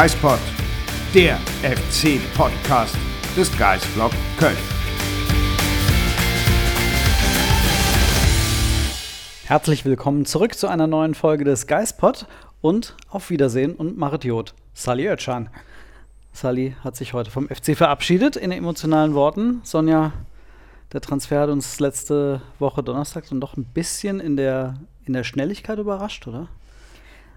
Geispod, der FC-Podcast des Geisblog Köln. Herzlich willkommen zurück zu einer neuen Folge des Geispod und auf Wiedersehen und Marit Jod. Sally Özcan. Sally hat sich heute vom FC verabschiedet in emotionalen Worten. Sonja, der Transfer hat uns letzte Woche Donnerstag dann doch ein bisschen in der, in der Schnelligkeit überrascht, oder?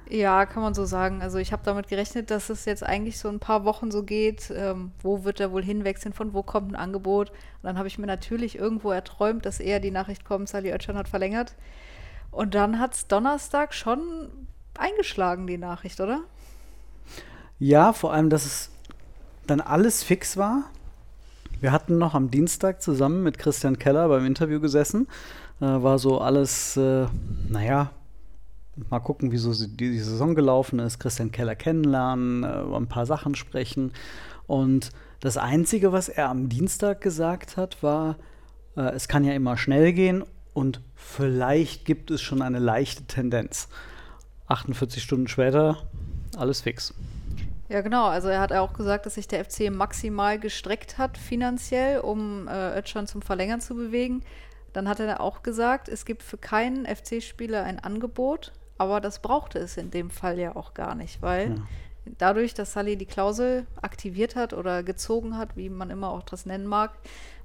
Ja, kann man so sagen. Also ich habe damit gerechnet, dass es jetzt eigentlich so ein paar Wochen so geht. Ähm, wo wird er wohl hinwechseln? Von wo kommt ein Angebot? Und dann habe ich mir natürlich irgendwo erträumt, dass eher die Nachricht kommt, Sally Oetschan hat verlängert. Und dann hat es Donnerstag schon eingeschlagen, die Nachricht, oder? Ja, vor allem, dass es dann alles fix war. Wir hatten noch am Dienstag zusammen mit Christian Keller beim Interview gesessen. Äh, war so alles, äh, naja, mal gucken, wie so die, Saison gelaufen ist. Christian Keller kennenlernen, äh, über ein paar Sachen sprechen. Und das Einzige, was er am Dienstag gesagt hat, war, äh, es kann ja immer schnell gehen und vielleicht gibt es schon eine leichte Tendenz. 48 Stunden später, alles fix. Ja, genau. Also er hat auch gesagt, dass sich der FC maximal gestreckt hat finanziell, um äh, Özcan zum Verlängern zu bewegen. Dann hat er auch gesagt, es gibt für keinen FC-Spieler ein Angebot, aber das brauchte es in dem Fall ja auch gar nicht, weil ja. dadurch, dass Sully die Klausel aktiviert hat oder gezogen hat, wie man immer auch das nennen mag,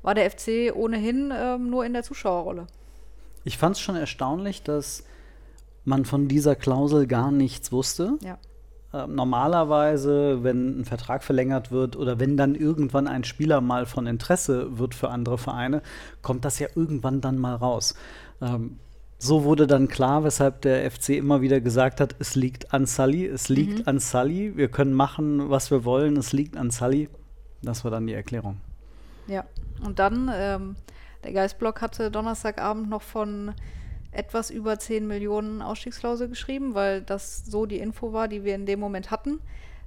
war der FC ohnehin ähm, nur in der Zuschauerrolle. Ich fand es schon erstaunlich, dass man von dieser Klausel gar nichts wusste. Ja. Ähm, normalerweise, wenn ein Vertrag verlängert wird oder wenn dann irgendwann ein Spieler mal von Interesse wird für andere Vereine, kommt das ja irgendwann dann mal raus. Ähm, so wurde dann klar, weshalb der FC immer wieder gesagt hat, es liegt an Sully, es liegt mhm. an Sully, wir können machen, was wir wollen, es liegt an Sully. Das war dann die Erklärung. Ja, und dann, ähm, der Geistblock hatte Donnerstagabend noch von etwas über 10 Millionen Ausstiegsklausel geschrieben, weil das so die Info war, die wir in dem Moment hatten.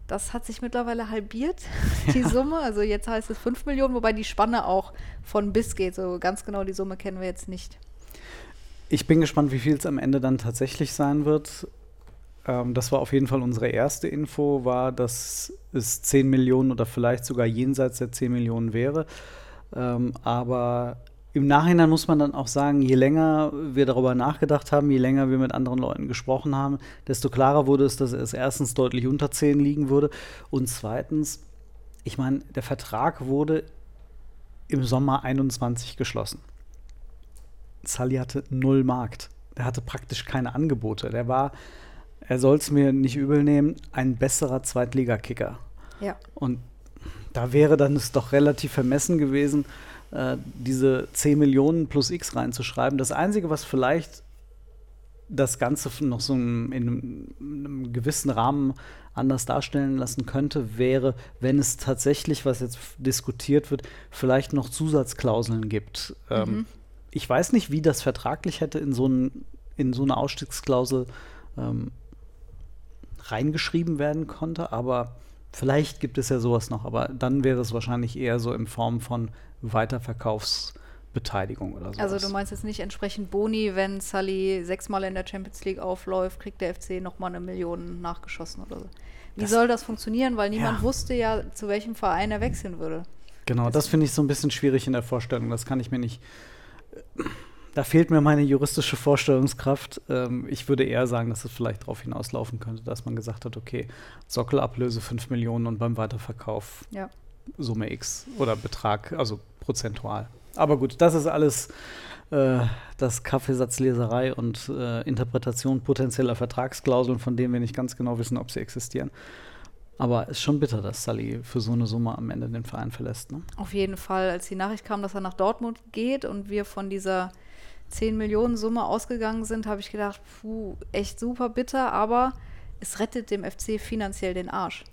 Das hat sich mittlerweile halbiert, die ja. Summe. Also jetzt heißt es 5 Millionen, wobei die Spanne auch von bis geht. So ganz genau die Summe kennen wir jetzt nicht. Ich bin gespannt, wie viel es am Ende dann tatsächlich sein wird. Ähm, das war auf jeden Fall unsere erste Info, war, dass es 10 Millionen oder vielleicht sogar jenseits der 10 Millionen wäre. Ähm, aber im Nachhinein muss man dann auch sagen, je länger wir darüber nachgedacht haben, je länger wir mit anderen Leuten gesprochen haben, desto klarer wurde es, dass es erstens deutlich unter 10 liegen würde und zweitens, ich meine, der Vertrag wurde im Sommer 21 geschlossen. Sully hatte null Markt. Der hatte praktisch keine Angebote. Der war, er soll es mir nicht übel nehmen, ein besserer Zweitligakicker. Ja. Und da wäre dann es doch relativ vermessen gewesen, äh, diese 10 Millionen plus X reinzuschreiben. Das Einzige, was vielleicht das Ganze noch so in einem, in einem, gewissen Rahmen anders darstellen lassen könnte, wäre, wenn es tatsächlich, was jetzt diskutiert wird, vielleicht noch Zusatzklauseln gibt. Ähm, mhm. Ähm, ich weiß nicht, wie das vertraglich hätte in so, ein, in so eine Ausstiegsklausel ähm, reingeschrieben werden konnte, aber vielleicht gibt es ja sowas noch, aber dann wäre es wahrscheinlich eher so in Form von Weiterverkaufsbeteiligung oder so. Also du meinst jetzt nicht entsprechend Boni, wenn Sully sechsmal in der Champions League aufläuft, kriegt der FC nochmal eine Million nachgeschossen oder so. Wie das soll das funktionieren? Weil niemand ja. wusste ja, zu welchem Verein er wechseln würde. Genau, das, das finde ich so ein bisschen schwierig in der Vorstellung. Das kann ich mir nicht da fehlt mir meine juristische Vorstellungskraft. Ähm, ich würde eher sagen, dass es vielleicht darauf hinauslaufen könnte, dass man gesagt hat, okay, Sockelablöse 5 Millionen und beim Weiterverkauf ja. Summe X oder Betrag, also prozentual. Aber gut, das ist alles äh, das Kaffeesatzleserei und äh, Interpretation potenzieller Vertragsklauseln, von denen wir nicht ganz genau wissen, ob sie existieren. Aber es ist schon bitter, dass Sully für so eine Summe am Ende den Verein verlässt. Ne? Auf jeden Fall. Als die Nachricht kam, dass er nach Dortmund geht und wir von dieser 10 Millionen Summe ausgegangen sind, habe ich gedacht, puh, echt super bitter, aber es rettet dem FC finanziell den Arsch.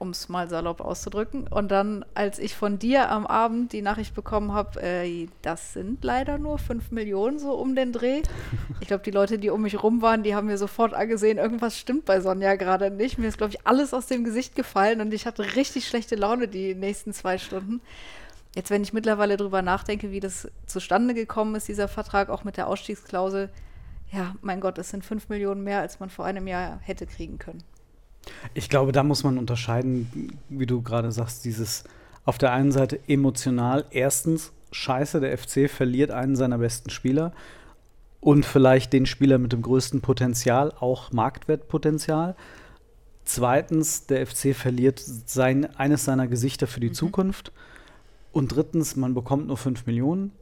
Um es mal salopp auszudrücken. Und dann, als ich von dir am Abend die Nachricht bekommen habe, äh, das sind leider nur 5 Millionen so um den Dreh. Ich glaube, die Leute, die um mich rum waren, die haben mir sofort angesehen, irgendwas stimmt bei Sonja gerade nicht. Mir ist, glaube ich, alles aus dem Gesicht gefallen und ich hatte richtig schlechte Laune die nächsten zwei Stunden. Jetzt, wenn ich mittlerweile drüber nachdenke, wie das zustande gekommen ist, dieser Vertrag, auch mit der Ausstiegsklausel, ja, mein Gott, es sind fünf Millionen mehr, als man vor einem Jahr hätte kriegen können. Ich glaube, da muss man unterscheiden, wie du gerade sagst, dieses auf der einen Seite emotional. Erstens, scheiße, der FC verliert einen seiner besten Spieler und vielleicht den Spieler mit dem größten Potenzial, auch Marktwertpotenzial. Zweitens, der FC verliert sein, eines seiner Gesichter für die mhm. Zukunft. Und drittens, man bekommt nur 5 Millionen.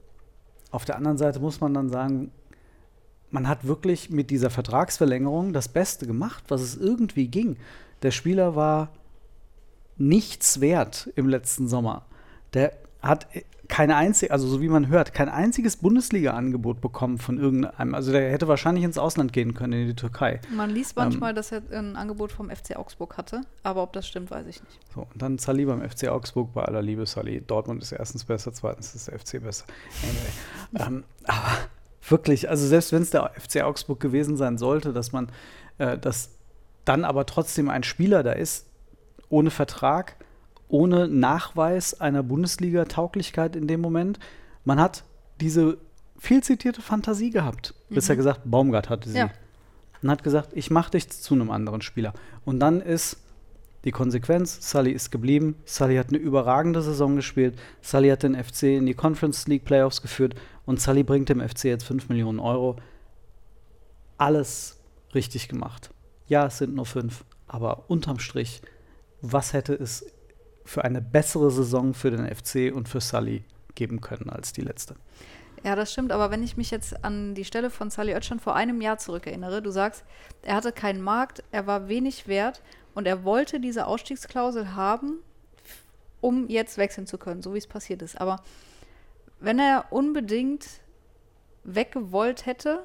Auf der anderen Seite muss man dann sagen, man hat wirklich mit dieser Vertragsverlängerung das Beste gemacht, was es irgendwie ging. Der Spieler war nichts wert im letzten Sommer. Der hat keine einzige, also so wie man hört, kein einziges Bundesliga-Angebot bekommen von irgendeinem. Also der hätte wahrscheinlich ins Ausland gehen können, in die Türkei. Man liest manchmal, ähm, dass er ein Angebot vom FC Augsburg hatte, aber ob das stimmt, weiß ich nicht. So, und dann Sally beim FC Augsburg, bei aller Liebe, Sally. Dortmund ist erstens besser, zweitens ist der FC besser. Anyway. ähm, aber wirklich, also selbst wenn es der FC Augsburg gewesen sein sollte, dass man, äh, dass dann aber trotzdem ein Spieler da ist, ohne Vertrag, ohne Nachweis einer Bundesliga-Tauglichkeit in dem Moment. Man hat diese viel zitierte Fantasie gehabt. Mhm. Besser gesagt, Baumgart hatte sie. Ja. Und hat gesagt, ich mache dich zu einem anderen Spieler. Und dann ist die Konsequenz, Sully ist geblieben. Sully hat eine überragende Saison gespielt. Sully hat den FC in die Conference League Playoffs geführt. Und Sully bringt dem FC jetzt 5 Millionen Euro. Alles richtig gemacht. Ja, es sind nur fünf. Aber unterm Strich, was hätte es für eine bessere Saison für den FC und für Sully geben können als die letzte. Ja, das stimmt, aber wenn ich mich jetzt an die Stelle von Sully Oetschan vor einem Jahr zurückerinnere, du sagst, er hatte keinen Markt, er war wenig wert und er wollte diese Ausstiegsklausel haben, um jetzt wechseln zu können, so wie es passiert ist. Aber wenn er unbedingt weggewollt hätte,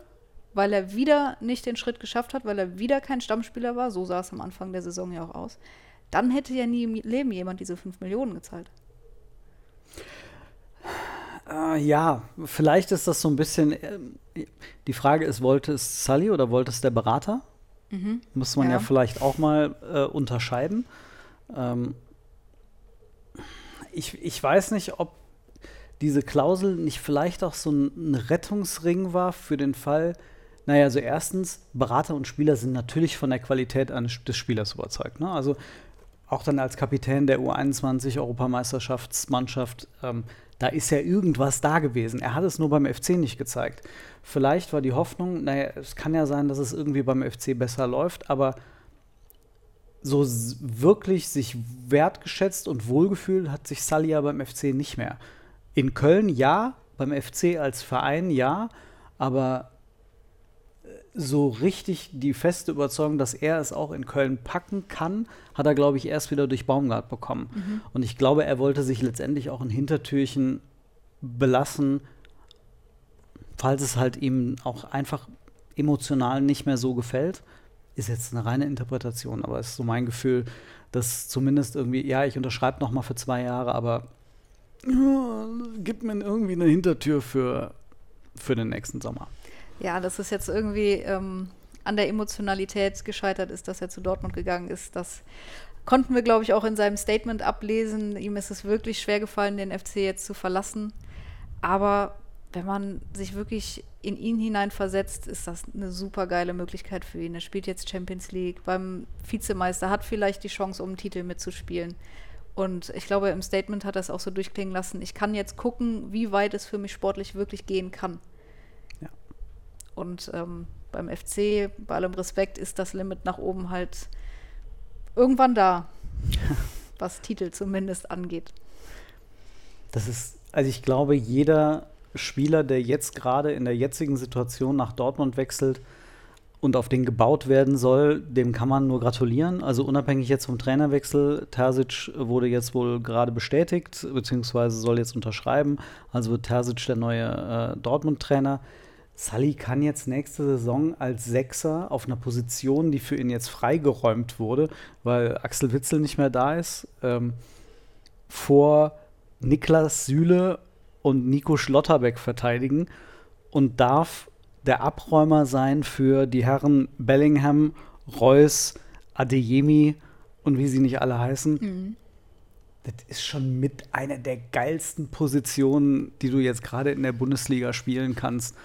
weil er wieder nicht den Schritt geschafft hat, weil er wieder kein Stammspieler war, so sah es am Anfang der Saison ja auch aus, dann hätte ja nie im Leben jemand diese 5 Millionen gezahlt. Äh, ja, vielleicht ist das so ein bisschen. Äh, die Frage ist, wollte es Sully oder wollte es der Berater? Mhm. Muss man ja. ja. vielleicht auch mal äh, unterscheiden. Ähm, ich, ich weiß nicht, ob diese Klausel nicht vielleicht auch so ein Rettungsring war für den Fall, naja, also erstens, Berater und Spieler sind natürlich von der Qualität des Spielers überzeugt. Ne? Also auch dann als Kapitän der U21-Europameisterschaftsmannschaft, ähm, da ist ja irgendwas da gewesen. Er hat es nur beim FC nicht gezeigt. Vielleicht war die Hoffnung, naja, es kann ja sein, dass es irgendwie beim FC besser läuft, aber so wirklich sich wertgeschätzt und wohlgefühlt hat sich Sally ja beim FC nicht mehr. In Köln ja, beim FC als Verein ja, aber so richtig die feste Überzeugung, dass er es auch in Köln packen kann, hat er, glaube ich, erst wieder durch Baumgart bekommen. Mhm. Und ich glaube, er wollte sich letztendlich auch ein Hintertürchen belassen, falls es halt ihm auch einfach emotional nicht mehr so gefällt. Ist jetzt eine reine Interpretation, aber es ist so mein Gefühl, dass zumindest irgendwie, ja, ich unterschreibe noch mal für zwei Jahre, aber ja, gibt mir irgendwie eine Hintertür für, für den nächsten Sommer. Ja, dass es jetzt irgendwie ähm, an der Emotionalität gescheitert ist, dass er zu Dortmund gegangen ist. Das konnten wir, glaube ich, auch in seinem Statement ablesen. Ihm ist es wirklich schwer gefallen, den FC jetzt zu verlassen. Aber wenn man sich wirklich in ihn hineinversetzt, ist das eine super geile Möglichkeit für ihn. Er spielt jetzt Champions League beim Vizemeister, hat vielleicht die Chance, um einen Titel mitzuspielen. Und ich glaube, im Statement hat er es auch so durchklingen lassen. Ich kann jetzt gucken, wie weit es für mich sportlich wirklich gehen kann. Und ähm, beim FC, bei allem Respekt, ist das Limit nach oben halt irgendwann da, was Titel zumindest angeht. Das ist, also ich glaube, jeder Spieler, der jetzt gerade in der jetzigen Situation nach Dortmund wechselt und auf den gebaut werden soll, dem kann man nur gratulieren. Also unabhängig jetzt vom Trainerwechsel, Terzic wurde jetzt wohl gerade bestätigt, beziehungsweise soll jetzt unterschreiben. Also wird Terzic der neue äh, Dortmund-Trainer. Sully kann jetzt nächste Saison als Sechser auf einer Position, die für ihn jetzt freigeräumt wurde, weil Axel Witzel nicht mehr da ist, ähm, vor Niklas Süle und Nico Schlotterbeck verteidigen und darf der Abräumer sein für die Herren Bellingham, Reus, Adeyemi und wie sie nicht alle heißen. Mhm. Das ist schon mit einer der geilsten Positionen, die du jetzt gerade in der Bundesliga spielen kannst.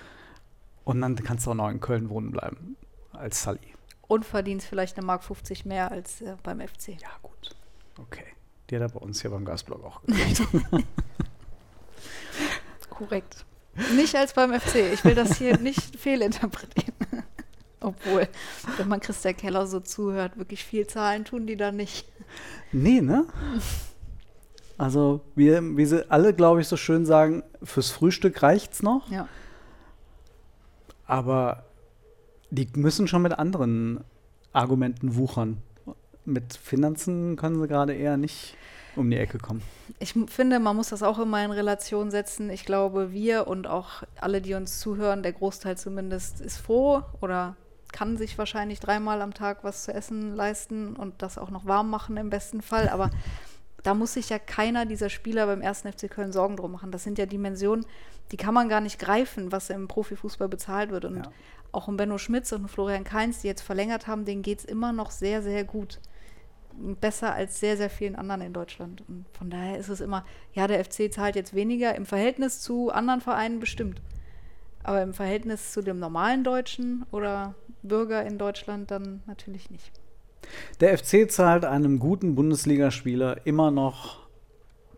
Und dann kannst du auch noch in Köln wohnen bleiben als Sully. und verdienst vielleicht eine Mark 50 mehr als äh, beim FC. Ja, gut. Okay. Die hat er bei uns hier beim Gasblog auch gekriegt. Korrekt. Nicht als beim FC. Ich will das hier nicht fehlinterpretieren. Obwohl, wenn man Christian Keller so zuhört, wirklich viel Zahlen tun die da nicht. nee, ne? Also, wir, wie sie alle, glaube ich, so schön sagen, fürs Frühstück reicht's noch. Ja. Aber die müssen schon mit anderen Argumenten wuchern. Mit Finanzen können sie gerade eher nicht um die Ecke kommen. Ich finde, man muss das auch immer in Relation setzen. Ich glaube, wir und auch alle, die uns zuhören, der Großteil zumindest, ist froh oder kann sich wahrscheinlich dreimal am Tag was zu essen leisten und das auch noch warm machen im besten Fall. Aber da muss sich ja keiner dieser Spieler beim ersten FC Köln Sorgen drum machen. Das sind ja Dimensionen, die kann man gar nicht greifen, was im Profifußball bezahlt wird. Und Ja. auch um Benno Schmitz und Florian Kainz, die jetzt verlängert haben, denen geht es immer noch sehr, sehr gut. Besser als sehr, sehr vielen anderen in Deutschland. Und von daher ist es immer, ja, der FC zahlt jetzt weniger im Verhältnis zu anderen Vereinen bestimmt. Aber im Verhältnis zu dem normalen Deutschen oder Bürger in Deutschland dann natürlich nicht. Der FC zahlt einem guten Bundesligaspieler immer noch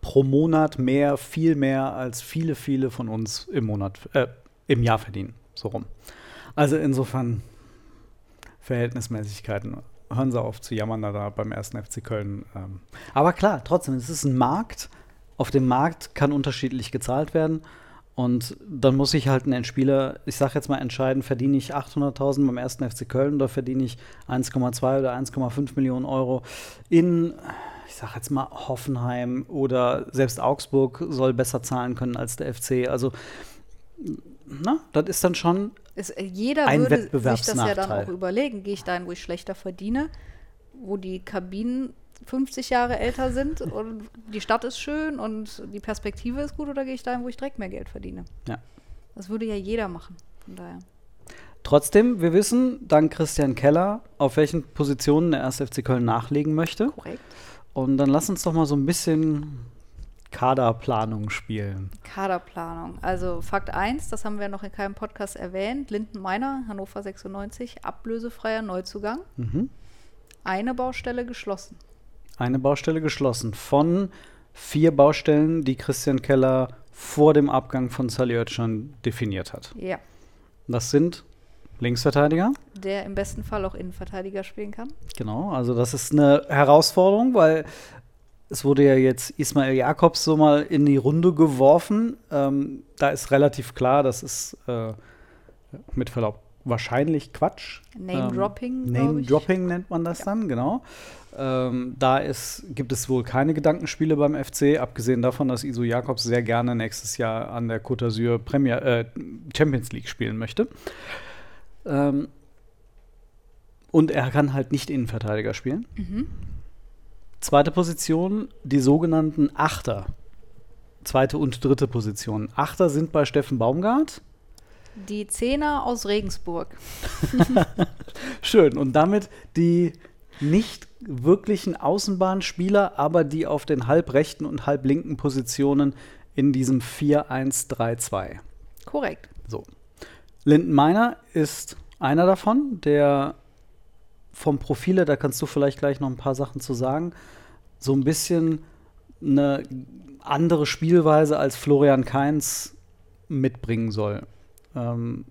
pro Monat mehr, viel mehr als viele, viele von uns im Monat, äh, im Jahr verdienen. So rum. Also insofern Verhältnismäßigkeiten. Hören Sie auf zu jammern da beim ersten FC Köln. Ähm. Aber klar, trotzdem, es ist ein Markt. Auf dem Markt kann unterschiedlich gezahlt werden. Und dann muss ich halt einen Spieler, ich sage jetzt mal entscheiden, verdiene ich 800.000 beim ersten FC Köln oder verdiene ich 1,2 oder 1,5 Millionen Euro in, ich sage jetzt mal Hoffenheim oder selbst Augsburg soll besser zahlen können als der FC. Also, na, das ist dann schon Es, äh, jeder Ein würde sich das ja dann auch überlegen. Gehe ich dahin, wo ich schlechter verdiene, wo die Kabinen 50 Jahre älter sind und die Stadt ist schön und die Perspektive ist gut oder gehe ich dahin, wo ich direkt mehr Geld verdiene? Ja. Das würde ja jeder machen. Von daher. Trotzdem, wir wissen dank Christian Keller, auf welchen Positionen der 1. FC Köln nachlegen möchte. Korrekt. Und dann lass uns doch mal so ein bisschen Kaderplanung spielen. Kaderplanung. Also Fakt 1, das haben wir noch in keinem Podcast erwähnt. Linden Meiner, Hannover 96, ablösefreier Neuzugang. Mhm. Eine Baustelle geschlossen. Eine Baustelle geschlossen von vier Baustellen, die Christian Keller vor dem Abgang von Sally Oetschan definiert hat. Ja. Das sind Linksverteidiger. Der im besten Fall auch Innenverteidiger spielen kann. Genau, also das ist eine Herausforderung, weil es wurde ja jetzt Ismail Jakobs so mal in die Runde geworfen. Ähm, da ist relativ klar, das ist äh, mit Verlaub wahrscheinlich Quatsch. Name-Dropping, ich. Name-Dropping nennt man das dann, genau. Ähm, da ist, gibt es wohl keine Gedankenspiele beim FC, abgesehen davon, dass Iso Jakobs sehr gerne nächstes Jahr an der Côte d'Azur Premier, äh, Champions League spielen möchte. Ähm, und er kann halt nicht Innenverteidiger spielen. Zweite Position, die sogenannten Achter. Zweite und dritte Position. Achter sind bei Steffen Baumgart. Die Zehner aus Regensburg. Schön. Und damit die nicht wirklichen Außenbahnspieler, aber die auf den halbrechten und halblinken Positionen in diesem 4-1-3-2. Korrekt. So. Linden Meiner ist einer davon, der vom Profile, da kannst du vielleicht gleich noch ein paar Sachen zu sagen, so ein bisschen eine andere Spielweise als Florian Kainz mitbringen soll. Ähm,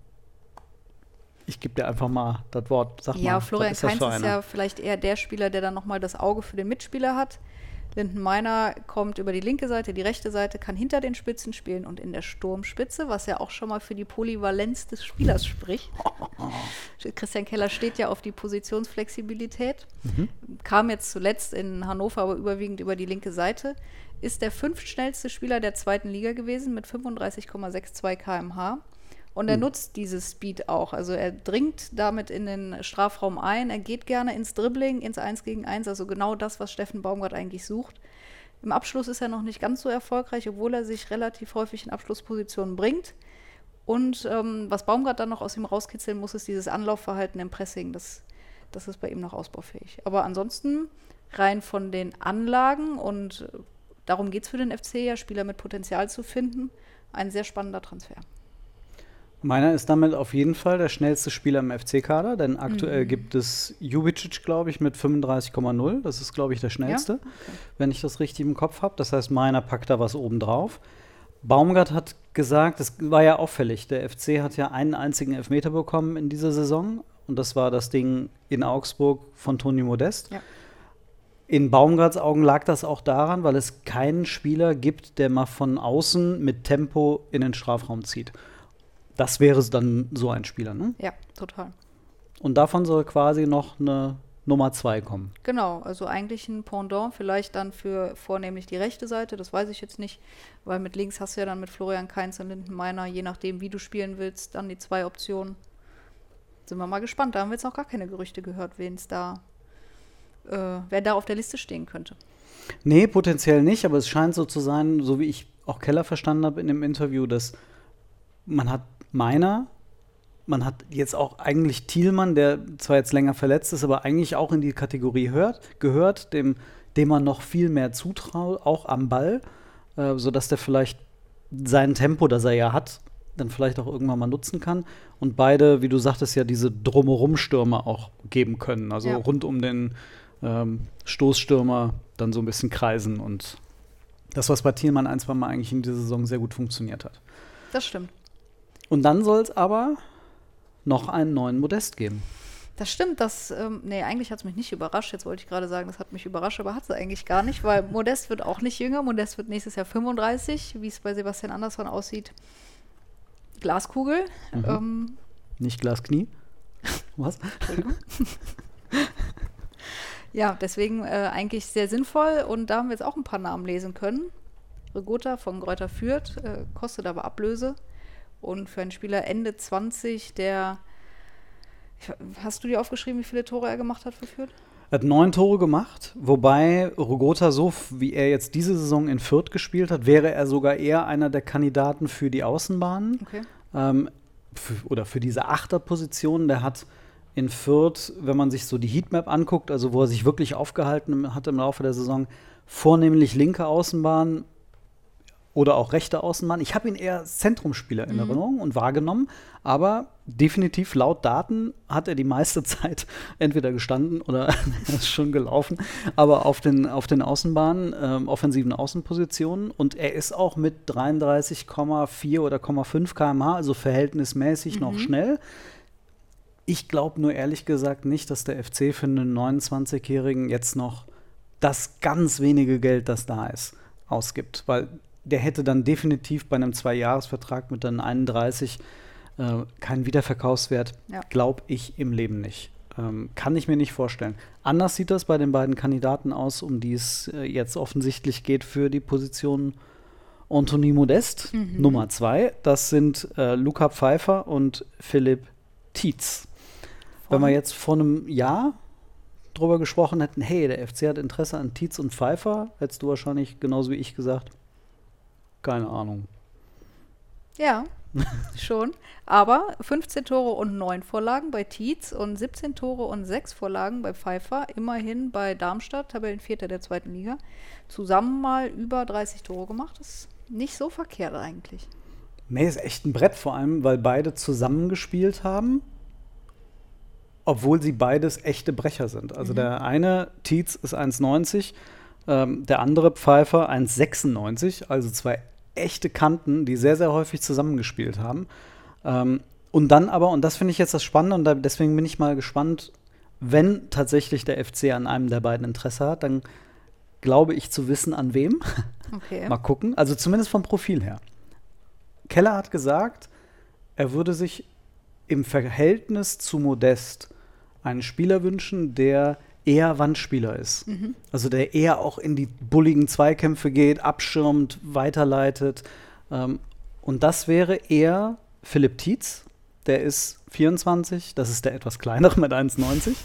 ich gebe dir einfach mal das Wort. Sag ja, mal, Florian ist Kainz ist ja vielleicht eher der Spieler, der dann nochmal das Auge für den Mitspieler hat. Linden Meiner kommt über die linke Seite, die rechte Seite, kann hinter den Spitzen spielen und in der Sturmspitze, was ja auch schon mal für die Polyvalenz des Spielers spricht. Christian Keller steht ja auf die Positionsflexibilität. Kam jetzt zuletzt in Hannover aber überwiegend über die linke Seite. Ist der fünftschnellste Spieler der zweiten Liga gewesen mit 35,62 km/h. Und er nutzt dieses Speed auch. Also er dringt damit in den Strafraum ein. Er geht gerne ins Dribbling, ins 1 gegen 1. Also genau das, was Steffen Baumgart eigentlich sucht. Im Abschluss ist er noch nicht ganz so erfolgreich, obwohl er sich relativ häufig in Abschlusspositionen bringt. Und ähm, was Baumgart dann noch aus ihm rauskitzeln muss, ist dieses Anlaufverhalten im Pressing. Das, das ist bei ihm noch ausbaufähig. Aber ansonsten rein von den Anlagen und äh, darum geht es für den FC ja, Spieler mit Potenzial zu finden, ein sehr spannender Transfer. Meiner ist damit auf jeden Fall der schnellste Spieler im FC-Kader, denn aktuell mhm. gibt es Jubicic, glaube ich, mit 35,0. Das ist, glaube ich, der schnellste, ja? okay. wenn ich das richtig im Kopf habe. Das heißt, meiner packt da was oben drauf. Baumgart hat gesagt, das war ja auffällig, der FC hat ja einen einzigen Elfmeter bekommen in dieser Saison und das war das Ding in Augsburg von Toni Modest. Ja. In Baumgarts Augen lag das auch daran, weil es keinen Spieler gibt, der mal von außen mit Tempo in den Strafraum zieht. Das wäre dann so ein Spieler, ne? Ja, total. Und davon soll quasi noch eine Nummer zwei kommen. Genau, also eigentlich ein Pendant, vielleicht dann für vornehmlich die rechte Seite, das weiß ich jetzt nicht, weil mit links hast du ja dann mit Florian Kainz und Lindenmeiner, je nachdem, wie du spielen willst, dann die zwei Optionen. Sind wir mal gespannt. Da haben wir jetzt noch gar keine Gerüchte gehört, wen es da, äh, wer da auf der Liste stehen könnte. Nee, potenziell nicht, aber es scheint so zu sein, so wie ich auch Keller verstanden habe in dem Interview, dass man hat meiner. Man hat jetzt auch eigentlich Thielmann, der zwar jetzt länger verletzt ist, aber eigentlich auch in die Kategorie hört, gehört, dem, dem man noch viel mehr zutraut, auch am Ball, äh, sodass der vielleicht sein Tempo, das er ja hat, dann vielleicht auch irgendwann mal nutzen kann. Und beide, wie du sagtest, ja diese Drumherum-Stürmer auch geben können. Also ja. rund um den ähm, Stoßstürmer dann so ein bisschen kreisen. Und das, was bei Thielmann ein, zwei Mal eigentlich in dieser Saison sehr gut funktioniert hat. Das stimmt. Und dann soll es aber noch einen neuen Modest geben. Das stimmt, das, ähm, nee, eigentlich hat es mich nicht überrascht. Jetzt wollte ich gerade sagen, das hat mich überrascht, aber hat es eigentlich gar nicht, weil Modest wird auch nicht jünger. Modest wird nächstes Jahr 35, wie es bei Sebastian Andersson aussieht. Glaskugel. Mhm. Ähm, nicht Glasknie. Was? Entschuldigung. ja, deswegen äh, eigentlich sehr sinnvoll und da haben wir jetzt auch ein paar Namen lesen können. Regota von Gräuter Fürth, äh, kostet aber Ablöse. Und für einen Spieler Ende 20, der. Hast du dir aufgeschrieben, wie viele Tore er gemacht hat für Fürth? Er hat neun Tore gemacht, wobei Rogota so, wie er jetzt diese Saison in Fürth gespielt hat, wäre er sogar eher einer der Kandidaten für die Außenbahnen. Okay. Ähm, oder für diese Achterposition. Der hat in Fürth, wenn man sich so die Heatmap anguckt, also wo er sich wirklich aufgehalten hat im Laufe der Saison, vornehmlich linke Außenbahn, oder auch rechter Außenmann. Ich habe ihn eher Zentrumspieler in mhm. Erinnerung und wahrgenommen, aber definitiv laut Daten hat er die meiste Zeit entweder gestanden oder ist schon gelaufen, aber auf den, auf den Außenbahnen, ähm, offensiven Außenpositionen und er ist auch mit 33,4 oder 0,5 km/h, also verhältnismäßig mhm. noch schnell. Ich glaube nur ehrlich gesagt nicht, dass der FC für einen 29-Jährigen jetzt noch das ganz wenige Geld, das da ist, ausgibt, weil der hätte dann definitiv bei einem Zwei-Jahres-Vertrag mit dann 31 äh, keinen Wiederverkaufswert, ja. glaube ich im Leben nicht. Ähm, kann ich mir nicht vorstellen. Anders sieht das bei den beiden Kandidaten aus, um die es äh, jetzt offensichtlich geht für die Position Anthony Modest, mhm. Nummer zwei. Das sind äh, Luca Pfeiffer und Philipp Tietz. Von Wenn wir jetzt vor einem Jahr drüber gesprochen hätten, hey, der FC hat Interesse an Tietz und Pfeiffer, hättest du wahrscheinlich genauso wie ich gesagt, keine Ahnung. Ja, schon. Aber 15 Tore und 9 Vorlagen bei Tietz und 17 Tore und 6 Vorlagen bei Pfeiffer. Immerhin bei Darmstadt, Tabellenvierter der zweiten Liga. Zusammen mal über 30 Tore gemacht. Das ist nicht so verkehrt eigentlich. Nee, ist echt ein Brett, vor allem, weil beide zusammengespielt haben. Obwohl sie beides echte Brecher sind. Also mhm. der eine, Tietz, ist 1,90. Ähm, der andere Pfeiffer 1,96, also zwei echte Kanten, die sehr, sehr häufig zusammengespielt haben. Ähm, und dann aber, und das finde ich jetzt das Spannende, und da, deswegen bin ich mal gespannt, wenn tatsächlich der FC an einem der beiden Interesse hat, dann glaube ich zu wissen, an wem. Okay. mal gucken. Also zumindest vom Profil her. Keller hat gesagt, er würde sich im Verhältnis zu Modest einen Spieler wünschen, der eher Wandspieler ist. Mhm. Also der eher auch in die bulligen Zweikämpfe geht, abschirmt, weiterleitet. Ähm, und das wäre eher Philipp Tietz, der ist 24, das ist der etwas kleinere mit 1,90.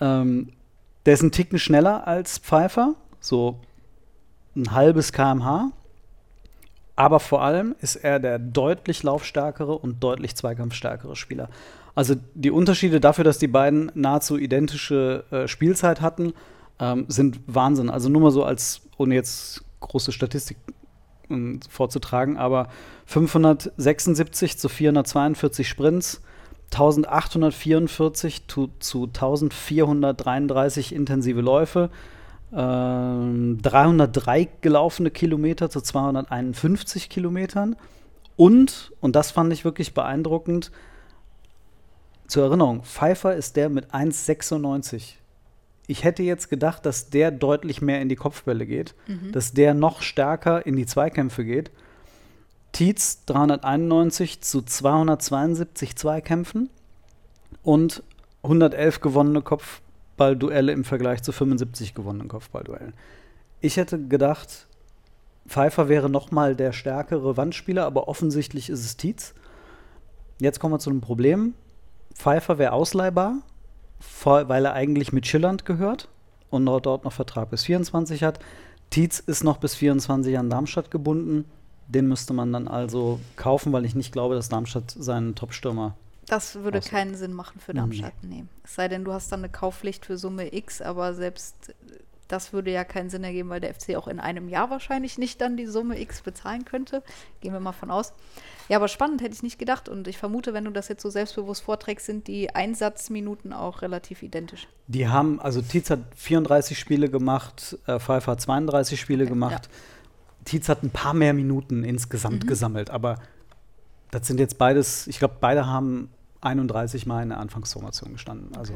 Ähm, der ist ein Ticken schneller als Pfeiffer, so ein halbes kmh. Aber vor allem ist er der deutlich laufstärkere und deutlich zweikampfstärkere Spieler. Also die Unterschiede dafür, dass die beiden nahezu identische äh, Spielzeit hatten, ähm, sind Wahnsinn. Also nur mal so als, ohne jetzt große Statistik um, vorzutragen, aber 576 zu 442 Sprints, 1844 zu, zu 1433 intensive Läufe, ähm, 303 gelaufene Kilometer zu 251 Kilometern und, und das fand ich wirklich beeindruckend, zur Erinnerung, Pfeiffer ist der mit 1,96. Ich hätte jetzt gedacht, dass der deutlich mehr in die Kopfbälle geht, Mhm. dass der noch stärker in die Zweikämpfe geht. Tietz 391 zu 272 Zweikämpfen und 111 gewonnene Kopfballduelle im Vergleich zu 75 gewonnenen Kopfballduellen. Ich hätte gedacht, Pfeiffer wäre noch mal der stärkere Wandspieler, aber offensichtlich ist es Tietz. Jetzt kommen wir zu einem Problem. Pfeiffer wäre ausleihbar, weil er eigentlich mit Schilland gehört und dort noch Vertrag bis 24 hat. Tietz ist noch bis 24 an Darmstadt gebunden. Den müsste man dann also kaufen, weil ich nicht glaube, dass Darmstadt seinen Top-Stürmer. Das würde Außer- keinen Sinn machen für. Darmstadt. Nee. Es sei denn, du hast dann eine Kaufpflicht für Summe X, aber selbst das würde ja keinen Sinn ergeben, weil der FC auch in einem Jahr wahrscheinlich nicht dann die Summe X bezahlen könnte. Gehen wir mal von aus. Ja, aber spannend hätte ich nicht gedacht. Und ich vermute, wenn du das jetzt so selbstbewusst vorträgst, sind die Einsatzminuten auch relativ identisch. Die haben, also Tietz hat 34 Spiele gemacht, äh, Pfeiffer hat 32 Spiele gemacht. Tietz hat ein paar mehr Minuten insgesamt gesammelt, aber das sind jetzt beides, ich glaube, beide haben 31 Mal in der Anfangsformation gestanden. Also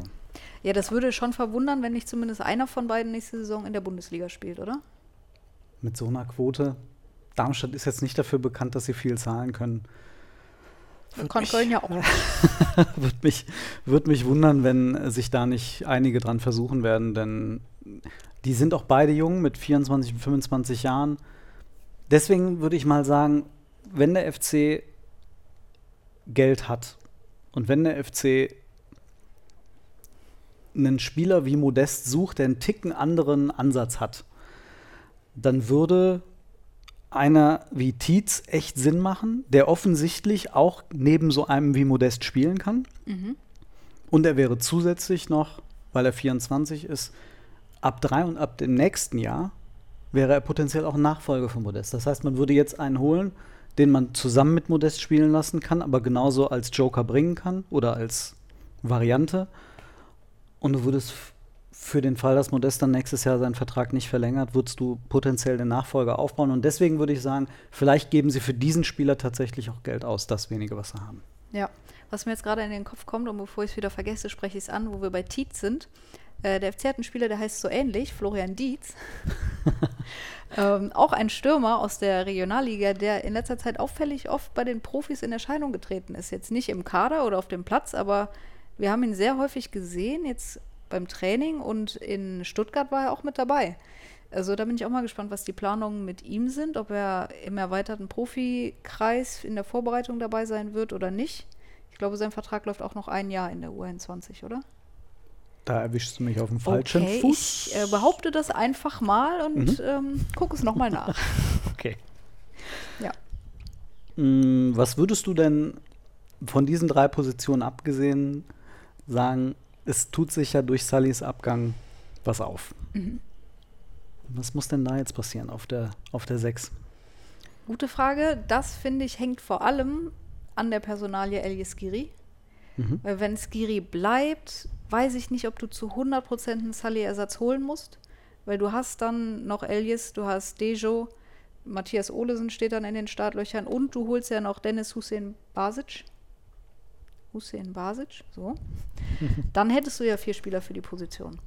Ja, das würde schon verwundern, wenn nicht zumindest einer von beiden nächste Saison in der Bundesliga spielt, oder? mit so einer Quote. Darmstadt ist jetzt nicht dafür bekannt, dass sie viel zahlen können. Kann Köln ja auch. Würde mich, würd mich wundern, wenn sich da nicht einige dran versuchen werden, denn die sind auch beide jung mit 24 und 25 Jahren. Deswegen würde ich mal sagen, wenn der FC Geld hat und wenn der FC einen Spieler wie Modest sucht, der einen Ticken anderen Ansatz hat, dann würde einer wie Tietz echt Sinn machen, der offensichtlich auch neben so einem wie Modest spielen kann. Mhm. Und er wäre zusätzlich noch, weil er 24 ist, ab drei und ab dem nächsten Jahr wäre er potenziell auch Nachfolger von Modest. Das heißt, man würde jetzt einen holen, den man zusammen mit Modest spielen lassen kann, aber genauso als Joker bringen kann oder als Variante. Und du würdest für den Fall, dass Modest dann nächstes Jahr seinen Vertrag nicht verlängert, würdest du potenziell den Nachfolger aufbauen. Und deswegen würde ich sagen, vielleicht geben sie für diesen Spieler tatsächlich auch Geld aus, das wenige, was sie haben. Ja, was mir jetzt gerade in den Kopf kommt, und bevor ich es wieder vergesse, spreche ich es an, wo wir bei Tietz sind. Äh, der FC hat einen Spieler, der heißt so ähnlich, Florian Dietz. ähm, auch ein Stürmer aus der Regionalliga, der in letzter Zeit auffällig oft bei den Profis in Erscheinung getreten ist. Jetzt nicht im Kader oder auf dem Platz, aber wir haben ihn sehr häufig gesehen, jetzt beim Training und in Stuttgart war er auch mit dabei. Also da bin ich auch mal gespannt, was die Planungen mit ihm sind, ob er im erweiterten Profikreis in der Vorbereitung dabei sein wird oder nicht. Ich glaube, sein Vertrag läuft auch noch ein Jahr in der U21, oder? Da erwischst du mich auf dem falschen okay, Fuß. ich äh, behaupte das einfach mal und ähm, gucke es nochmal nach. Okay. Ja. Mm, Was würdest du denn von diesen drei Positionen abgesehen sagen, es tut sich ja durch Sullys Abgang was auf? Mhm. Was muss denn da jetzt passieren auf der, auf der 6? Gute Frage. Das finde ich hängt vor allem an der Personalie Elias Giri. Mhm. Weil wenn Skiri bleibt, weiß ich nicht, ob du zu 100% einen Sully-Ersatz holen musst. Weil du hast dann noch Elias, du hast Dejo, Matthias Olesen steht dann in den Startlöchern und du holst ja noch Dennis Hussein Basic. Hussein Basic, so. Dann hättest du ja vier Spieler für die Position.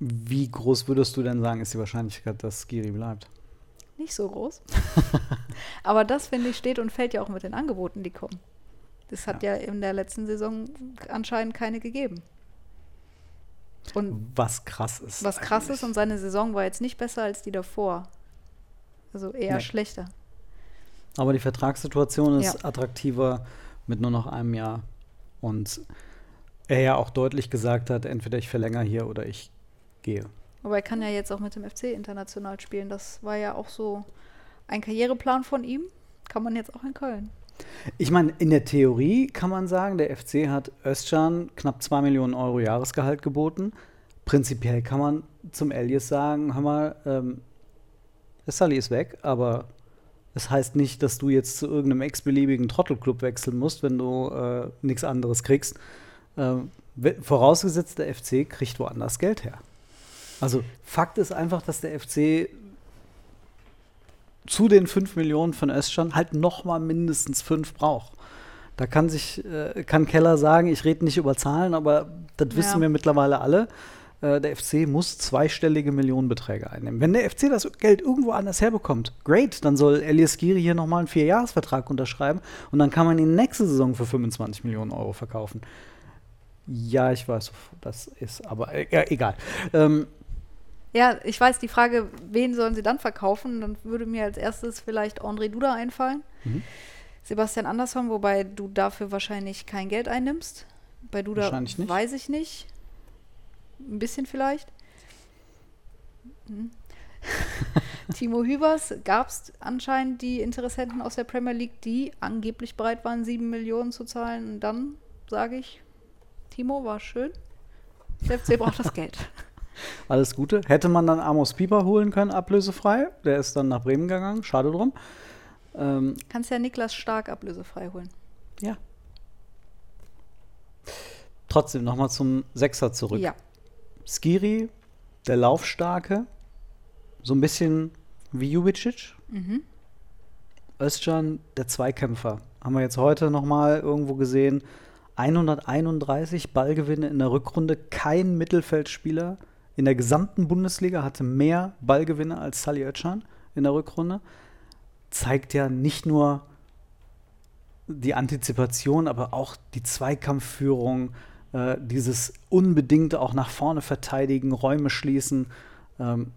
Wie groß würdest du denn sagen, ist die Wahrscheinlichkeit, dass Skiri bleibt? Nicht so groß. Aber das, finde ich, steht und fällt ja auch mit den Angeboten, die kommen. Das hat ja, in der letzten Saison anscheinend keine gegeben. Und Was krass ist. was krass eigentlich. ist, und seine Saison war jetzt nicht besser als die davor. Also eher Nee. schlechter. Aber die Vertragssituation ist Ja. attraktiver mit nur noch einem Jahr. Und er ja auch deutlich gesagt hat, entweder ich verlängere hier oder ich gehe. Aber er kann ja jetzt auch mit dem FC international spielen. Das war ja auch so ein Karriereplan von ihm. Kann man jetzt auch in Köln. Ich meine, in der Theorie kann man sagen, der FC hat Özcan knapp 2 Millionen Euro Jahresgehalt geboten. Prinzipiell kann man zum Elias sagen, hör mal, ähm, der Sully ist weg, aber es heißt nicht, dass du jetzt zu irgendeinem x-beliebigen Trottelclub wechseln musst, wenn du äh, nichts anderes kriegst. Ähm, vorausgesetzt, der FC kriegt woanders Geld her. Also Fakt ist einfach, dass der FC zu den 5 Millionen von Özcan halt noch mal mindestens 5 braucht. Da kann sich, äh, kann Keller sagen, ich rede nicht über Zahlen, aber das ja. wissen wir mittlerweile alle. Äh, der FC muss zweistellige Millionenbeträge einnehmen. Wenn der FC das Geld irgendwo anders herbekommt, great, dann soll Elias Giri hier nochmal einen Vierjahresvertrag unterschreiben und dann kann man ihn nächste Saison für 25 Millionen Euro verkaufen. Ja, ich weiß, das ist, aber äh, egal. Ähm, ja, ich weiß, die Frage, wen sollen sie dann verkaufen? Dann würde mir als erstes vielleicht André Duda einfallen. Mhm. Sebastian Andersson, wobei du dafür wahrscheinlich kein Geld einnimmst. Bei Duda weiß ich nicht. Ein bisschen vielleicht. Hm. Timo Hübers gab es anscheinend die Interessenten aus der Premier League, die angeblich bereit waren, sieben Millionen zu zahlen. Und dann sage ich, Timo, war schön. Der FC braucht das Geld. Alles Gute. Hätte man dann Amos Pieper holen können, ablösefrei. Der ist dann nach Bremen gegangen. Schade drum. Ähm, Kannst ja Niklas Stark ablösefrei holen. Ja. Trotzdem nochmal zum Sechser zurück. Ja. Skiri, der Laufstarke, so ein bisschen wie Jubicic. Mhm. Özcan, der Zweikämpfer. Haben wir jetzt heute nochmal irgendwo gesehen. 131 Ballgewinne in der Rückrunde. Kein Mittelfeldspieler in der gesamten Bundesliga hatte mehr Ballgewinne als Sally Özcan in der Rückrunde. Zeigt ja nicht nur die Antizipation, aber auch die Zweikampfführung, äh, dieses unbedingte auch nach vorne verteidigen, Räume schließen. Ähm,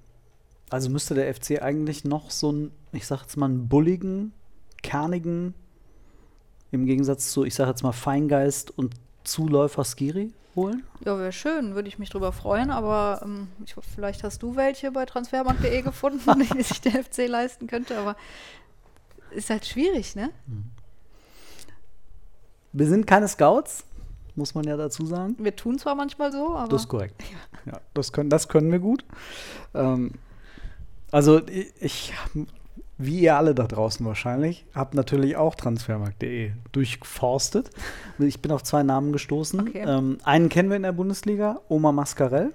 also müsste der FC eigentlich noch so einen, ich sag jetzt mal, einen bulligen, kernigen, im Gegensatz zu, ich sag jetzt mal, Feingeist und Zuläufer Skiri holen? Ja, wäre schön, würde ich mich drüber freuen, aber ähm, ich, vielleicht hast du welche bei transfermarkt.de gefunden, die sich der FC leisten könnte, aber ist halt schwierig, ne? Wir sind keine Scouts, muss man ja dazu sagen. Wir tun zwar manchmal so, aber. Das ist korrekt. Ja, ja das, können, das können wir gut. Ähm, also ich, wie ihr alle da draußen wahrscheinlich, habt natürlich auch transfermarkt.de durchforstet. Ich bin auf zwei Namen gestoßen. Okay. Ähm, einen kennen wir in der Bundesliga, Oma Mascarell.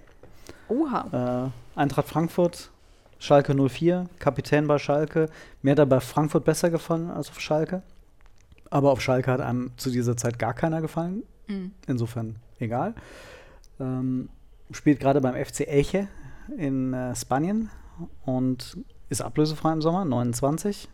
Oha. Äh, Eintracht Frankfurt, Schalke 04, Kapitän bei Schalke. Mir hat er bei Frankfurt besser gefallen als auf Schalke. Aber auf Schalke hat einem zu dieser Zeit gar keiner gefallen. Mhm. Insofern egal. Ähm, spielt gerade beim FC Elche in äh, Spanien und ist ablösefrei im Sommer, 29.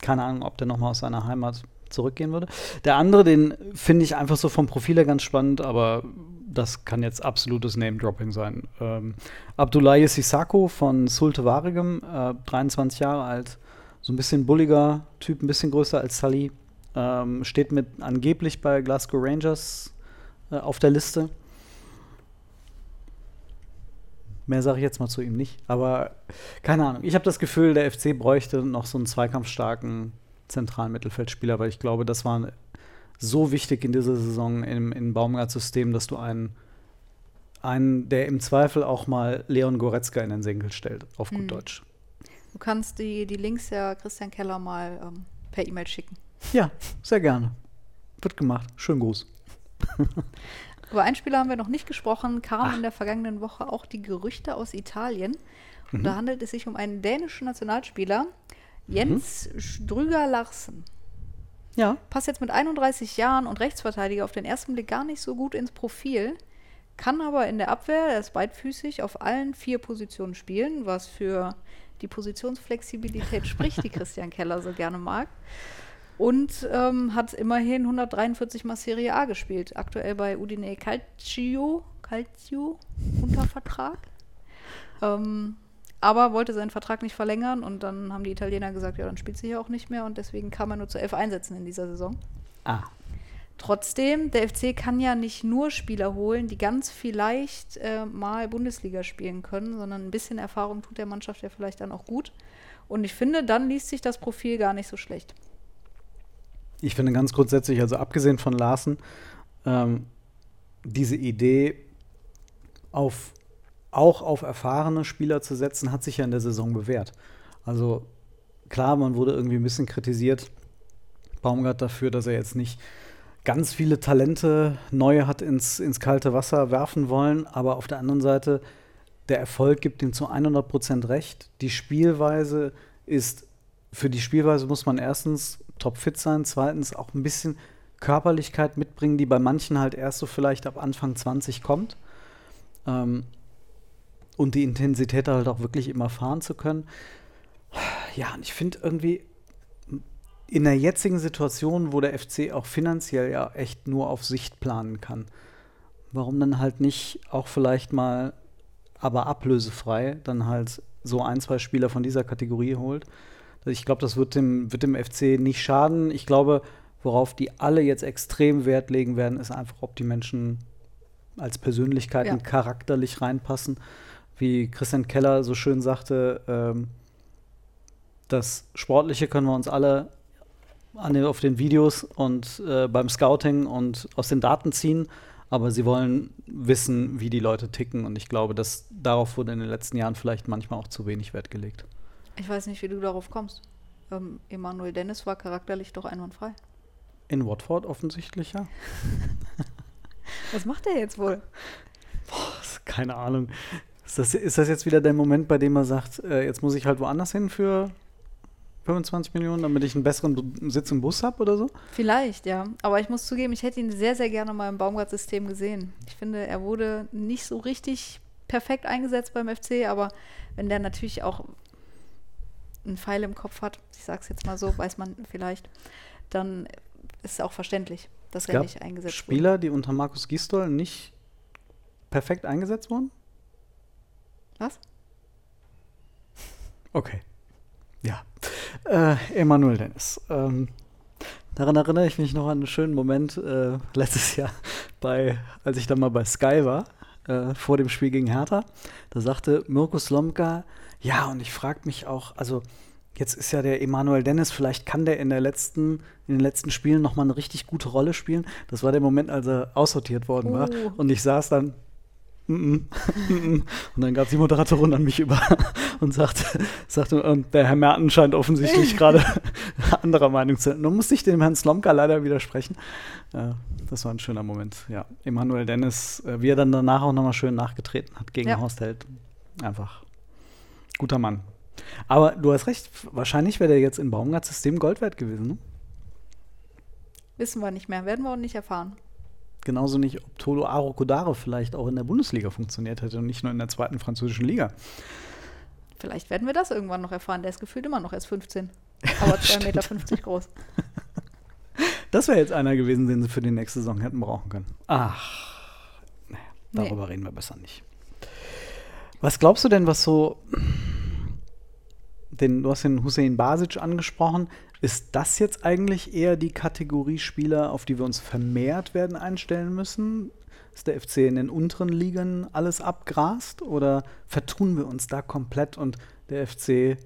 Keine Ahnung, ob der nochmal aus seiner Heimat zurückgehen würde. Der andere, den finde ich einfach so vom Profil her ganz spannend, aber das kann jetzt absolutes Name-Dropping sein. Ähm, Abdoulaye Sissako von Sulte Waregem, äh, 23 Jahre alt, so ein bisschen bulliger Typ, ein bisschen größer als Sully. Ähm, steht mit angeblich bei Glasgow Rangers äh, auf der Liste. Mehr sage ich jetzt mal zu ihm nicht. Aber keine Ahnung. Ich habe das Gefühl, der FC bräuchte noch so einen zweikampfstarken zentralen Mittelfeldspieler, weil ich glaube, das war so wichtig in dieser Saison im, im Baumgart-System, dass du einen, einen, der im Zweifel auch mal Leon Goretzka in den Senkel stellt, auf gut hm. Deutsch. Du kannst die, die Links ja Christian Keller mal ähm, per E-Mail schicken. Ja, sehr gerne. Wird gemacht. Schönen Gruß. Über einen Spieler haben wir noch nicht gesprochen, kamen Ach. in der vergangenen Woche auch die Gerüchte aus Italien. Und mhm. da handelt es sich um einen dänischen Nationalspieler, Jens mhm. Strüger Larsen. Ja. Passt jetzt mit 31 Jahren und Rechtsverteidiger auf den ersten Blick gar nicht so gut ins Profil, kann aber in der Abwehr, er ist beidfüßig, auf allen vier Positionen spielen, was für die Positionsflexibilität spricht, die Christian Keller so gerne mag und ähm, hat immerhin 143 Mal Serie A gespielt. Aktuell bei Udine Calcio, Calcio unter Vertrag. Ähm, aber wollte seinen Vertrag nicht verlängern und dann haben die Italiener gesagt, ja, dann spielt sie hier auch nicht mehr und deswegen kam er nur zu elf Einsätzen in dieser Saison. Ah. Trotzdem, der FC kann ja nicht nur Spieler holen, die ganz vielleicht äh, mal Bundesliga spielen können, sondern ein bisschen Erfahrung tut der Mannschaft ja vielleicht dann auch gut. Und ich finde, dann liest sich das Profil gar nicht so schlecht ich finde ganz grundsätzlich, also abgesehen von Larsen, ähm, diese Idee auf auch auf erfahrene Spieler zu setzen, hat sich ja in der Saison bewährt. Also klar, man wurde irgendwie ein bisschen kritisiert, Baumgart dafür, dass er jetzt nicht ganz viele Talente neue hat ins, ins kalte Wasser werfen wollen, aber auf der anderen Seite, der Erfolg gibt ihm zu 100 Prozent recht. Die Spielweise ist, für die Spielweise muss man erstens topfit sein, zweitens auch ein bisschen Körperlichkeit mitbringen, die bei manchen halt erst so vielleicht ab Anfang 20 kommt. Ähm, und die Intensität halt auch wirklich immer fahren zu können. Ja, und ich finde irgendwie in der jetzigen Situation, wo der FC auch finanziell ja echt nur auf Sicht planen kann, warum dann halt nicht auch vielleicht mal, aber ablösefrei, dann halt so ein, zwei Spieler von dieser Kategorie holt. Ich glaube, das wird dem, wird dem FC nicht schaden. Ich glaube, worauf die alle jetzt extrem Wert legen werden, ist einfach, ob die Menschen als Persönlichkeiten ja. charakterlich reinpassen. Wie Christian Keller so schön sagte, ähm, das Sportliche können wir uns alle an den, auf den Videos und äh, beim Scouting und aus den Daten ziehen, aber sie wollen wissen, wie die Leute ticken und ich glaube, dass darauf wurde in den letzten Jahren vielleicht manchmal auch zu wenig Wert gelegt. Ich weiß nicht, wie du darauf kommst. Ähm, Emanuel Dennis war charakterlich doch einwandfrei. In Watford offensichtlich, ja. Was macht er jetzt wohl? Boah, keine Ahnung. Ist das, ist das jetzt wieder der Moment, bei dem er sagt, äh, jetzt muss ich halt woanders hin für 25 Millionen, damit ich einen besseren Sitz im Bus habe oder so? Vielleicht, ja. Aber ich muss zugeben, ich hätte ihn sehr, sehr gerne mal im Baumgart-System gesehen. Ich finde, er wurde nicht so richtig perfekt eingesetzt beim FC, aber wenn der natürlich auch einen Pfeil im Kopf hat, ich sage es jetzt mal so, weiß man vielleicht, dann ist es auch verständlich, dass es er nicht eingesetzt Spieler, wurde. Spieler, die unter Markus Gistol nicht perfekt eingesetzt wurden? Was? Okay. Ja. Äh, Emanuel Dennis. Ähm, daran erinnere ich mich noch an einen schönen Moment äh, letztes Jahr, bei, als ich dann mal bei Sky war, äh, vor dem Spiel gegen Hertha. Da sagte Mirko Slomka, ja, und ich frage mich auch, also jetzt ist ja der Emanuel Dennis, vielleicht kann der in der letzten, in den letzten Spielen noch mal eine richtig gute Rolle spielen. Das war der Moment, als er aussortiert worden war. Uh. Und ich saß dann und dann gab es die Moderatorin an mich über und sagte, sagte ähm, der Herr Merten scheint offensichtlich gerade anderer Meinung zu sein. Nun musste ich dem Herrn Slomka leider widersprechen. Äh, das war ein schöner Moment. Ja, Emanuel Dennis, äh, wie er dann danach auch nochmal schön nachgetreten hat gegen ja. Horst Held. Einfach guter Mann. Aber du hast recht, wahrscheinlich wäre der jetzt im Baumgarts System Gold wert gewesen. Ne? Wissen wir nicht mehr, werden wir auch nicht erfahren genauso nicht, ob Tolo Arokodare vielleicht auch in der Bundesliga funktioniert hätte und nicht nur in der zweiten französischen Liga. Vielleicht werden wir das irgendwann noch erfahren. Der ist gefühlt immer noch erst 15, aber 2,50 Meter groß. Das wäre jetzt einer gewesen, den sie für die nächste Saison hätten brauchen können. Ach, naja, darüber nee. reden wir besser nicht. Was glaubst du denn, was so den, du hast den Hussein Basic angesprochen. Ist das jetzt eigentlich eher die Kategorie Spieler, auf die wir uns vermehrt werden einstellen müssen? Ist der FC in den unteren Ligen alles abgrast oder vertun wir uns da komplett und der FC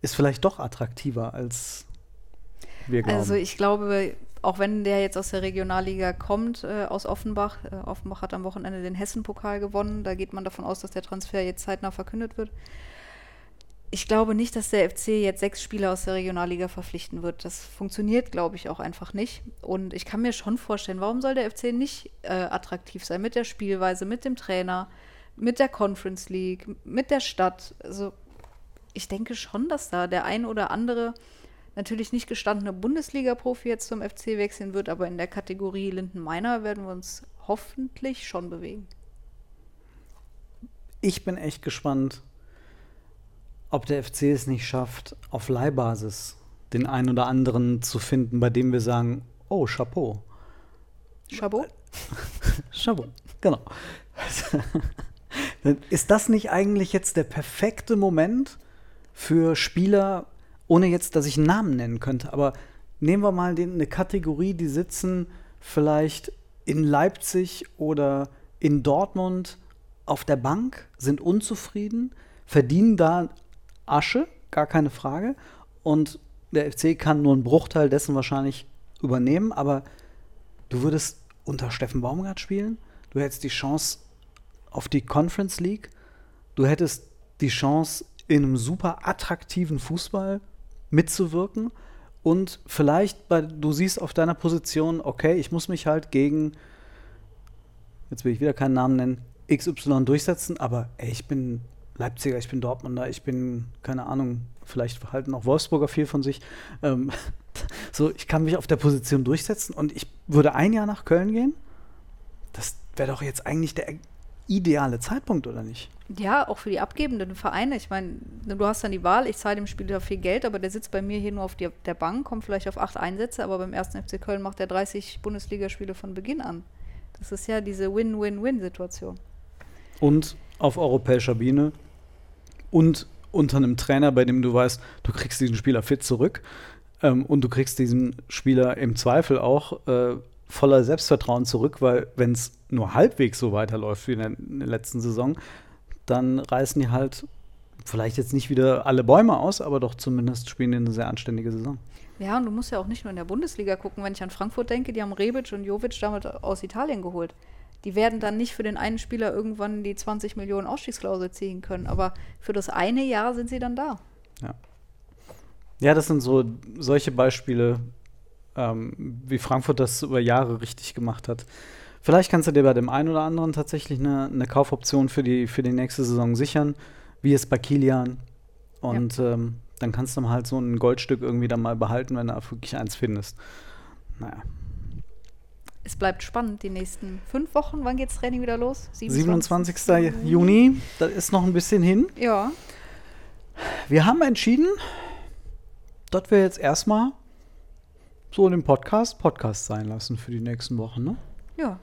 ist vielleicht doch attraktiver als wir glauben? Also ich glaube, auch wenn der jetzt aus der Regionalliga kommt, äh, aus Offenbach, äh, Offenbach hat am Wochenende den Hessen-Pokal gewonnen, da geht man davon aus, dass der Transfer jetzt zeitnah verkündet wird ich glaube nicht, dass der FC jetzt sechs Spieler aus der Regionalliga verpflichten wird. Das funktioniert, glaube ich, auch einfach nicht. Und ich kann mir schon vorstellen, warum soll der FC nicht äh, attraktiv sein mit der Spielweise, mit dem Trainer, mit der Conference League, mit der Stadt. Also ich denke schon, dass da der ein oder andere natürlich nicht gestandene Bundesliga-Profi jetzt zum FC wechseln wird, aber in der Kategorie Linden Meiner werden wir uns hoffentlich schon bewegen. Ich bin echt gespannt, ob der FC es nicht schafft, auf Leihbasis den einen oder anderen zu finden, bei dem wir sagen, oh, Chapeau. Chapeau? Chapeau, genau. Ist das nicht eigentlich jetzt der perfekte Moment für Spieler, ohne jetzt, dass ich einen Namen nennen könnte, aber nehmen wir mal den, eine Kategorie, die sitzen vielleicht in Leipzig oder in Dortmund auf der Bank, sind unzufrieden, verdienen da Asche, gar keine Frage. Und der FC kann nur einen Bruchteil dessen wahrscheinlich übernehmen, aber du würdest unter Steffen Baumgart spielen. Du hättest die Chance, auf die Conference League. Du hättest die Chance, in einem super attraktiven Fußball mitzuwirken. Und vielleicht, bei, du siehst auf deiner Position, okay, ich muss mich halt gegen, jetzt will ich wieder keinen Namen nennen, XY durchsetzen, aber ey, ich bin Leipziger, ich bin Dortmunder, ich bin, keine Ahnung, vielleicht halten auch Wolfsburger viel von sich. Ähm, so, ich kann mich auf der Position durchsetzen und ich würde ein Jahr nach Köln gehen. Das wäre doch jetzt eigentlich der ideale Zeitpunkt, oder nicht? Ja, auch für die abgebenden Vereine. Ich meine, du hast dann die Wahl, ich zahle dem Spieler viel Geld, aber der sitzt bei mir hier nur auf die, der Bank, kommt vielleicht auf acht Einsätze, aber beim ersten FC Köln macht er 30 Bundesligaspiele von Beginn an. Das ist ja diese Win-Win-Win-Situation. Und auf europäischer Biene und unter einem Trainer, bei dem du weißt, du kriegst diesen Spieler fit zurück ähm, und du kriegst diesen Spieler im Zweifel auch äh, voller Selbstvertrauen zurück, weil wenn es nur halbwegs so weiterläuft wie in der, in der letzten Saison, dann reißen die halt vielleicht jetzt nicht wieder alle Bäume aus, aber doch zumindest spielen die eine sehr anständige Saison. Ja, und du musst ja auch nicht nur in der Bundesliga gucken. Wenn ich an Frankfurt denke, die haben Rebic und Jovic damit aus Italien geholt. Die werden dann nicht für den einen Spieler irgendwann die 20 Millionen Ausstiegsklausel ziehen können, aber für das eine Jahr sind sie dann da. Ja. Ja, das sind so solche Beispiele, ähm, wie Frankfurt das über Jahre richtig gemacht hat. Vielleicht kannst du dir bei dem einen oder anderen tatsächlich eine, eine Kaufoption für die, für die nächste Saison sichern, wie es bei Kilian. Und ja. ähm, dann kannst du halt so ein Goldstück irgendwie dann mal behalten, wenn du wirklich eins findest. Naja. Es bleibt spannend die nächsten fünf Wochen. Wann geht das Training wieder los? 27. 27. Juni. Das ist noch ein bisschen hin. Ja. Wir haben entschieden, dass wir jetzt erstmal so den Podcast Podcast sein lassen für die nächsten Wochen, ne? Ja,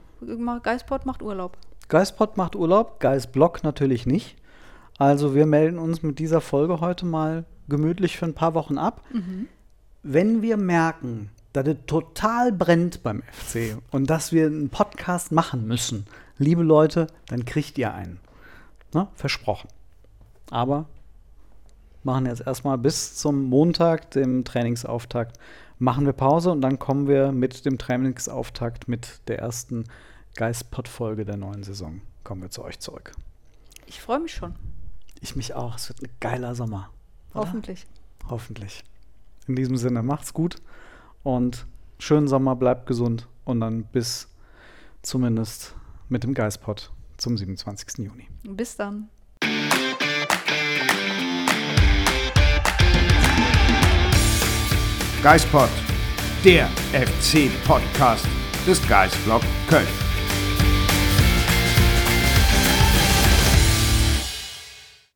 Geistpod macht Urlaub. Geistpod macht Urlaub, Geistblock natürlich nicht. Also wir melden uns mit dieser Folge heute mal gemütlich für ein paar Wochen ab. Mhm. Wenn wir merken, dass es total brennt beim FC und dass wir einen Podcast machen müssen, liebe Leute, dann kriegt ihr einen. Ne? Versprochen. Aber machen jetzt erstmal bis zum Montag, dem Trainingsauftakt, machen wir Pause und dann kommen wir mit dem Trainingsauftakt mit der ersten Geistpod-Folge der neuen Saison. Kommen wir zu euch zurück. Ich freue mich schon. Ich mich auch. Es wird ein geiler Sommer. Oder? Hoffentlich. Hoffentlich. In diesem Sinne, macht's gut und schönen Sommer, bleibt gesund und dann bis zumindest mit dem Geistpod zum 27. Juni. Bis dann. Geispod, der FC-Podcast des Geistblog Köln.